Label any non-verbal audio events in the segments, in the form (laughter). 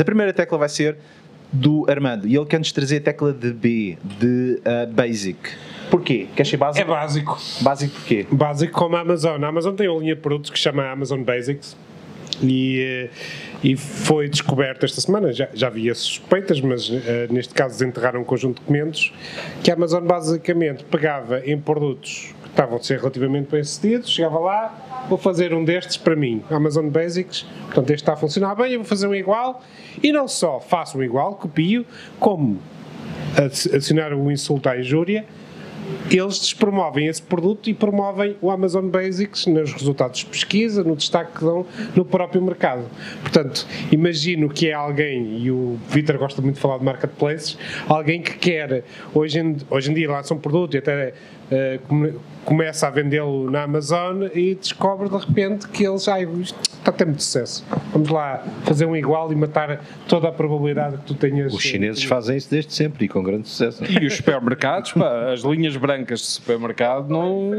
A primeira tecla vai ser do Armando e ele quer-nos trazer a tecla de B, de uh, Basic. Porquê? Queres ser básico? É básico. Básico porquê? Básico como a Amazon. A Amazon tem uma linha de produtos que se chama Amazon Basics e, eh, e foi descoberto esta semana, já, já havia suspeitas, mas uh, neste caso desenterraram um conjunto de documentos, que a Amazon basicamente pegava em produtos que estavam a ser relativamente bem sucedidos, chegava lá, vou fazer um destes para mim, Amazon Basics, portanto este está a funcionar bem, eu vou fazer um igual, e não só faço um igual, copio, como adicionar o insulto à injúria, eles despromovem esse produto e promovem o Amazon Basics nos resultados de pesquisa, no destaque que dão no próprio mercado. Portanto, imagino que é alguém, e o Vitor gosta muito de falar de marketplaces, alguém que quer, hoje em, hoje em dia lança um produto e até uh, começa a vendê-lo na Amazon e descobre de repente que ah, isto está a ter muito sucesso. Vamos lá fazer um igual e matar toda a probabilidade que tu tenhas. Os chineses fazem isso desde sempre e com grande sucesso. E os supermercados, pá, as linhas brancas de supermercado não.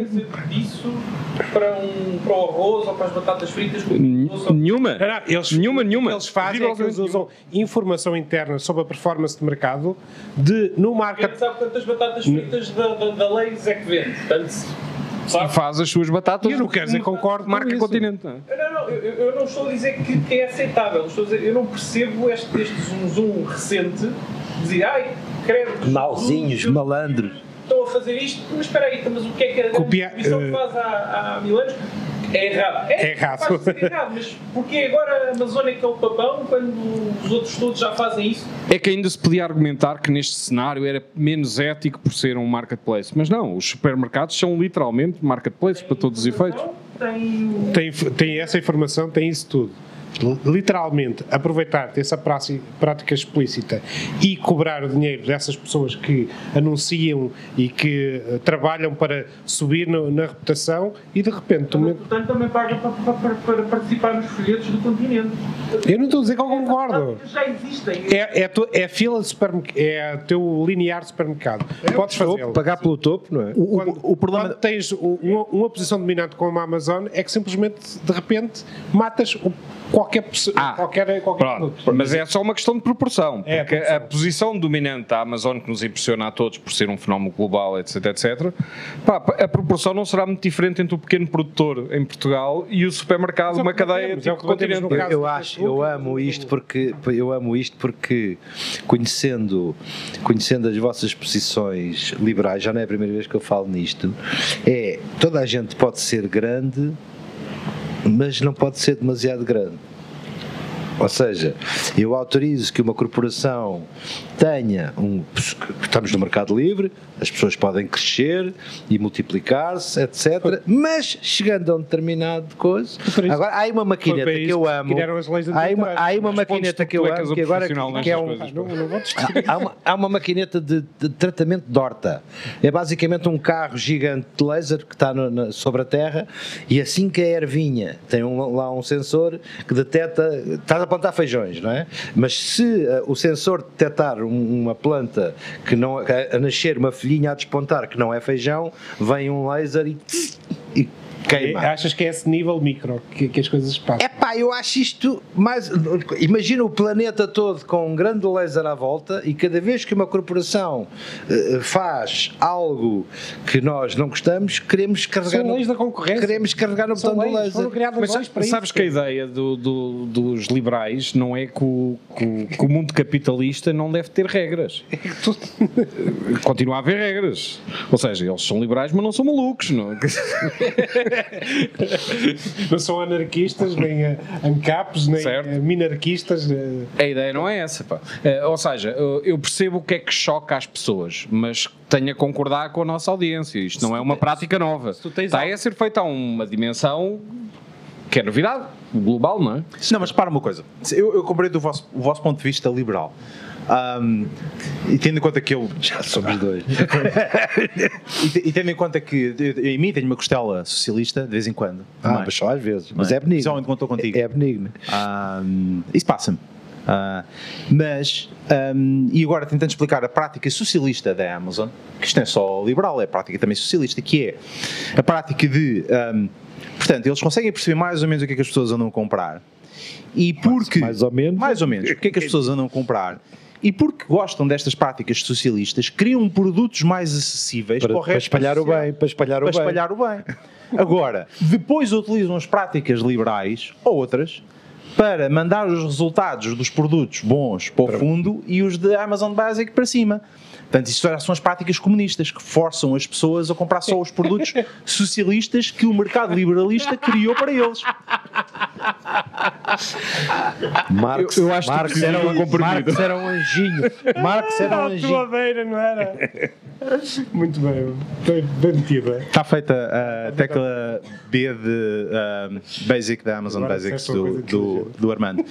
disso para, um, para o arroz ou para as batatas fritas? Nenhuma. Não, não, eles, nenhuma, nenhuma. eles fazem é que eles usam informação interna sobre a performance de mercado de, no market. sabe quantas batatas fritas da, da, da Leis é que vende? Portanto, sabe? faz as suas batatas. E eu não quero dizer concordo marca com continente. Não, não, eu, eu, não estou a dizer que, que é aceitável. Estou a dizer, eu não percebo este, este zoom zoom recente de dizer, ai, credo. Mauzinhos, malandros. Estão a fazer isto, mas espera aí, mas o que é que a Copia, distribuição uh, faz há, há mil anos? É errado. É errado. Faz ser errado, mas porquê agora a Amazônia que é o papão quando os outros todos já fazem isso? É que ainda se podia argumentar que neste cenário era menos ético por ser um marketplace. Mas não, os supermercados são literalmente marketplaces para todos os efeitos. Tem, Tem, tem essa informação, tem isso tudo. Literalmente, aproveitar dessa prática, explícita e cobrar o dinheiro dessas pessoas que anunciam e que uh, trabalham para subir no, na reputação e de repente. tu me- portanto, também paga para, para- para participar nos folhetos do continente. Eu não estou a dizer que eu concordo. Já existem. É, é, a tua- é a fila de supermercado, é o teu linear de supermercado. Podes fazê-lo. Pagar pelo topo, não é? O, Quando, o, o problema. quando tens um- uma, uma posição dominante como a Amazon é que simplesmente de repente matas o- qualquer pessoa, Ah, qualquer, qualquer Pronto, produto. mas é só uma questão de proporção. É, Porque proporção. a posição dominante da Amazon, que nos impressiona a todos por ser um fenómeno global, etc, etc, pá, a proporção não será muito diferente entre o pequeno produtor em Portugal e o supermercado, é o uma cadeia batemos, é o tipo no continente. Eu, eu acho, eu amo isto porque eu amo isto porque conhecendo conhecendo as vossas posições liberais, já não é a primeira vez que eu falo nisto, é toda a gente pode ser grande, mas não pode ser demasiado grande. Ou seja, eu autorizo que uma corporação tenha um. Estamos no mercado livre, as pessoas podem crescer e multiplicar-se, etc. Mas chegando a um determinado coisa. Agora, há aí uma maquineta que eu que amo. criaram as leis Há uma, há aí uma maquineta que eu é amo, que agora que é um. discutir. Há uma, há uma maquineta de, de tratamento de horta. É basicamente um carro gigante de laser que está no- na- sobre a terra e assim que a ervinha tem um- lá um sensor que detecta. Estás a plantar feijões, não é? Mas se eh, o sensor detectar um- uma planta que não, a, a nascer, uma folhinha a despontar que não é feijão, vem um laser e, e queima. Achas que é esse nível micro que, que as coisas passam? É pá, eu acho isto mais. Imagina o planeta todo com um grande laser à volta e cada vez que uma corporação eh, faz algo que nós não gostamos, queremos carregar. São no- leis da concorrência. Queremos carregar no São botão do leis, foram laser. Mas sabes isso. que a ideia do- do- dos liberais não é que o, que que o mundo capitalista não deve ter regras. (laughs) Continua a haver regras. Ou seja, eles são liberais, mas não são malucos. Não? (laughs) Não são anarquistas, nem eh, ancapes, nem Certo. eh, minarquistas. eh, A ideia não é essa. Pá. Ou seja, eu- percebo o que é que choca as pessoas, mas tenho a concordar com a nossa audiência. Isto não é uma prática nova. Está a ser feita a uma dimensão que é novidade, global, não é? Não, mas para uma coisa. Eu, eu compreendo o vosso, o vosso ponto de vista liberal. Ahm, e tendo em conta que eu. Já somos dois. (laughs) E, e tendo em conta que eu, eu, em mim tenho uma costela socialista de vez em quando. Ah, mas só às vezes. Mas é? é benigno. Principalmente quando estou contigo. É, é benigno. Ahm, isso passa-me. Ah, mas, ahm, e agora tentando explicar a prática socialista da Amazon, que isto não é só liberal, é a prática também socialista, que é a prática de. ahm, portanto, eles conseguem perceber mais ou menos o que é que as pessoas andam a comprar E porque. mais ou menos. Mais ou menos. Porque é que as pessoas andam a comprar? E porque gostam destas práticas socialistas, criam produtos mais acessíveis para, Para, o para resto espalhar da o bem, para espalhar o para bem. espalhar o bem. Agora, depois utilizam as práticas liberais ou outras para mandar os resultados dos produtos bons para o fundo e os de Amazon Basic para cima. Portanto, isso são as práticas comunistas que forçam as pessoas a comprar só os produtos (laughs) socialistas que o mercado liberalista criou para eles. Marx, Eu- eu acho Marx, que era um, comprimido. Marx era um anjinho. Marx era um Era a tua anjinho. beira, não era? (laughs) Muito bem, bem, bem metida. Está feita a tecla B de ah, Basic da Amazon Agora Basics do, do, do Armando.